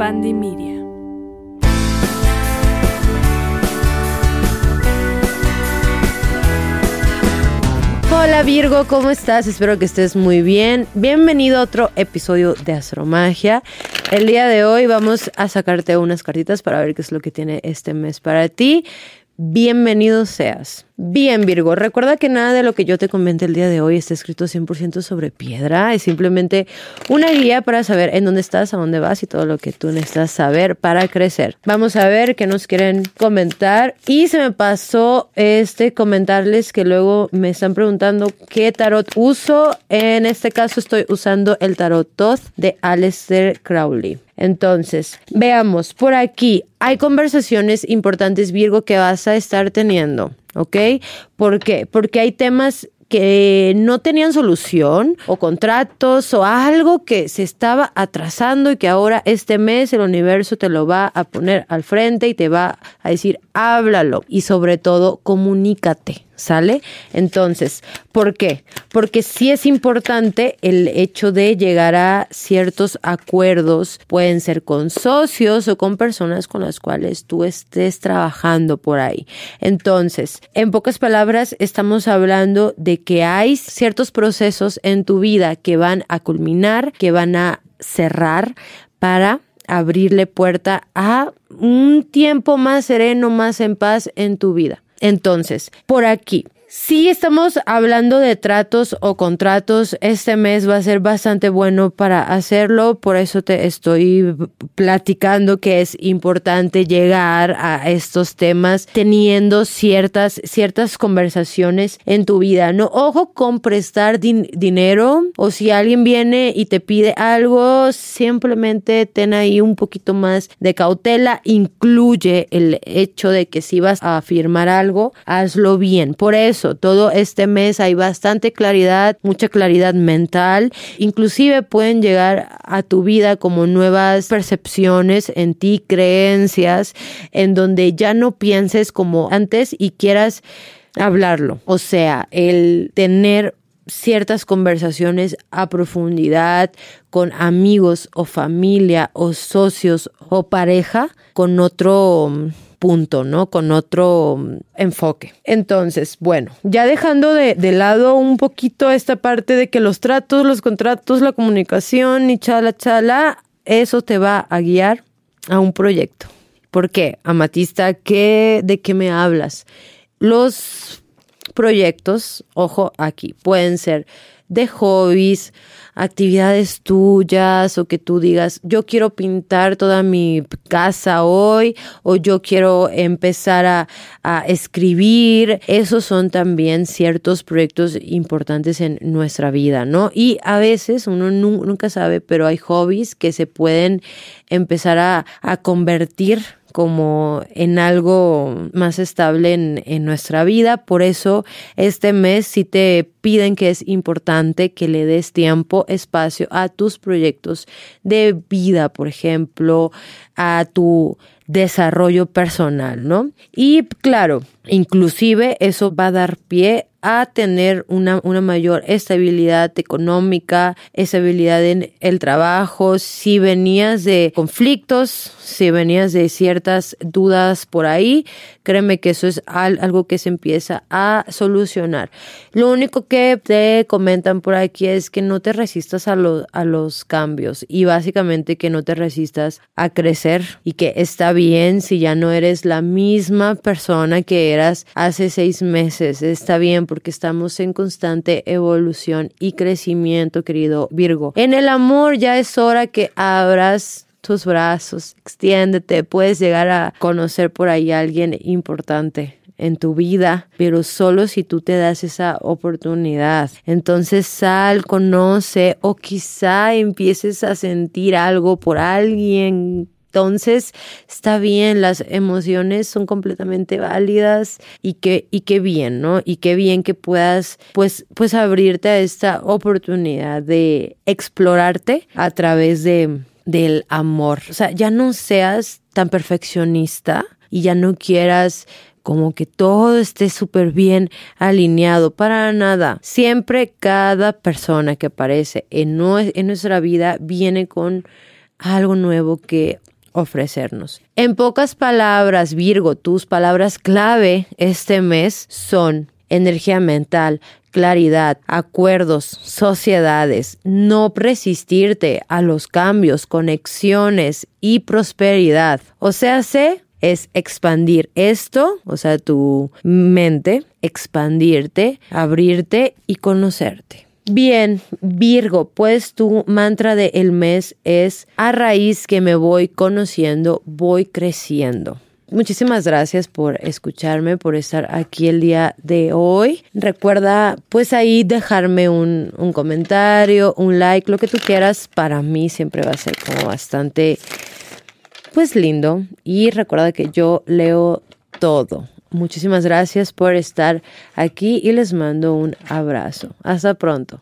Pandemia. Hola Virgo, ¿cómo estás? Espero que estés muy bien. Bienvenido a otro episodio de Astromagia. El día de hoy vamos a sacarte unas cartitas para ver qué es lo que tiene este mes para ti. Bienvenido seas. Bien, Virgo, recuerda que nada de lo que yo te comente el día de hoy está escrito 100% sobre piedra. Es simplemente una guía para saber en dónde estás, a dónde vas y todo lo que tú necesitas saber para crecer. Vamos a ver qué nos quieren comentar. Y se me pasó este comentarles que luego me están preguntando qué tarot uso. En este caso estoy usando el tarot Toth de Aleister Crowley. Entonces, veamos, por aquí hay conversaciones importantes, Virgo, que vas a estar teniendo. ¿Ok? ¿Por qué? Porque hay temas que no tenían solución o contratos o algo que se estaba atrasando y que ahora este mes el universo te lo va a poner al frente y te va a decir háblalo y sobre todo comunícate. ¿Sale? Entonces, ¿por qué? Porque sí es importante el hecho de llegar a ciertos acuerdos, pueden ser con socios o con personas con las cuales tú estés trabajando por ahí. Entonces, en pocas palabras, estamos hablando de que hay ciertos procesos en tu vida que van a culminar, que van a cerrar para abrirle puerta a un tiempo más sereno, más en paz en tu vida. Entonces, por aquí, si estamos hablando de tratos o contratos. Este mes va a ser bastante bueno para hacerlo. Por eso te estoy platicando que es importante llegar a estos temas teniendo ciertas, ciertas conversaciones en tu vida. No, ojo con prestar dinero o si alguien viene y te pide algo, simplemente ten ahí un poquito más de cautela. Incluye el hecho de que si vas a firmar algo, hazlo bien. Por eso todo este mes hay bastante claridad, mucha claridad mental, inclusive pueden llegar a tu vida como nuevas percepciones en ti, creencias, en donde ya no pienses como antes y quieras hablarlo. O sea, el tener ciertas conversaciones a profundidad con amigos o familia o socios o pareja con otro punto, ¿no? Con otro mm, enfoque. Entonces, bueno, ya dejando de, lado un poquito esta parte de que los tratos, los contratos, la comunicación y chala, chala, eso te va a guiar a un proyecto. ¿Por qué? Amatista, ¿qué, ¿de qué me hablas? Los proyectos, ojo aquí, pueden ser de hobbies, actividades tuyas o que tú digas, yo quiero pintar toda mi casa hoy o yo quiero empezar a, escribir. Esos son también ciertos proyectos importantes en nuestra vida, ¿no? Y a veces uno nunca sabe, pero hay hobbies que se pueden empezar a, a convertir como en algo más estable en, nuestra vida. Por eso este mes si te piden que es importante que le des tiempo, espacio a tus proyectos de vida, por ejemplo, a tu desarrollo personal, ¿no? Y claro, inclusive eso va a dar pie a tener una, una mayor estabilidad económica, estabilidad en el trabajo, si venías de conflictos, si venías de ciertas dudas por ahí, créeme que eso es algo que se empieza a solucionar. Lo único que te comentan por aquí es que no te resistas a, a los cambios y básicamente que no te resistas a crecer y que está si ya no eres la misma persona que eras hace seis meses, está bien porque estamos en constante evolución y crecimiento, querido Virgo. En el amor ya es hora que abras tus brazos, extiéndete, puedes llegar a conocer por ahí a alguien importante en tu vida, pero solo si tú te das esa oportunidad. Entonces sal, conoce o quizá empieces a sentir algo por alguien entonces, está bien, las emociones son completamente válidas y que, y qué bien, ¿no? Y qué bien que puedas, pues, pues abrirte a esta oportunidad de explorarte a través de, del amor. O sea, ya no seas tan perfeccionista y ya no quieras como que todo esté súper bien alineado, para nada. Siempre cada persona que aparece en, en nuestra vida viene con algo nuevo que ofrecernos. En pocas palabras, Virgo, tus palabras clave este mes son energía mental, claridad, acuerdos, sociedades, no resistirte a los cambios, conexiones y prosperidad. O sea, sé es expandir esto, o sea, tu mente, expandirte, abrirte y conocerte. Bien, Virgo, pues tu mantra del el mes es a raíz que me voy conociendo, voy creciendo. Muchísimas gracias por escucharme, por estar aquí el día de hoy. Recuerda pues ahí dejarme un, un comentario, un like, lo que tú quieras. Para mí siempre va a ser como bastante pues lindo. Y recuerda que yo leo todo. Muchísimas gracias por estar aquí y les mando un abrazo. Hasta pronto.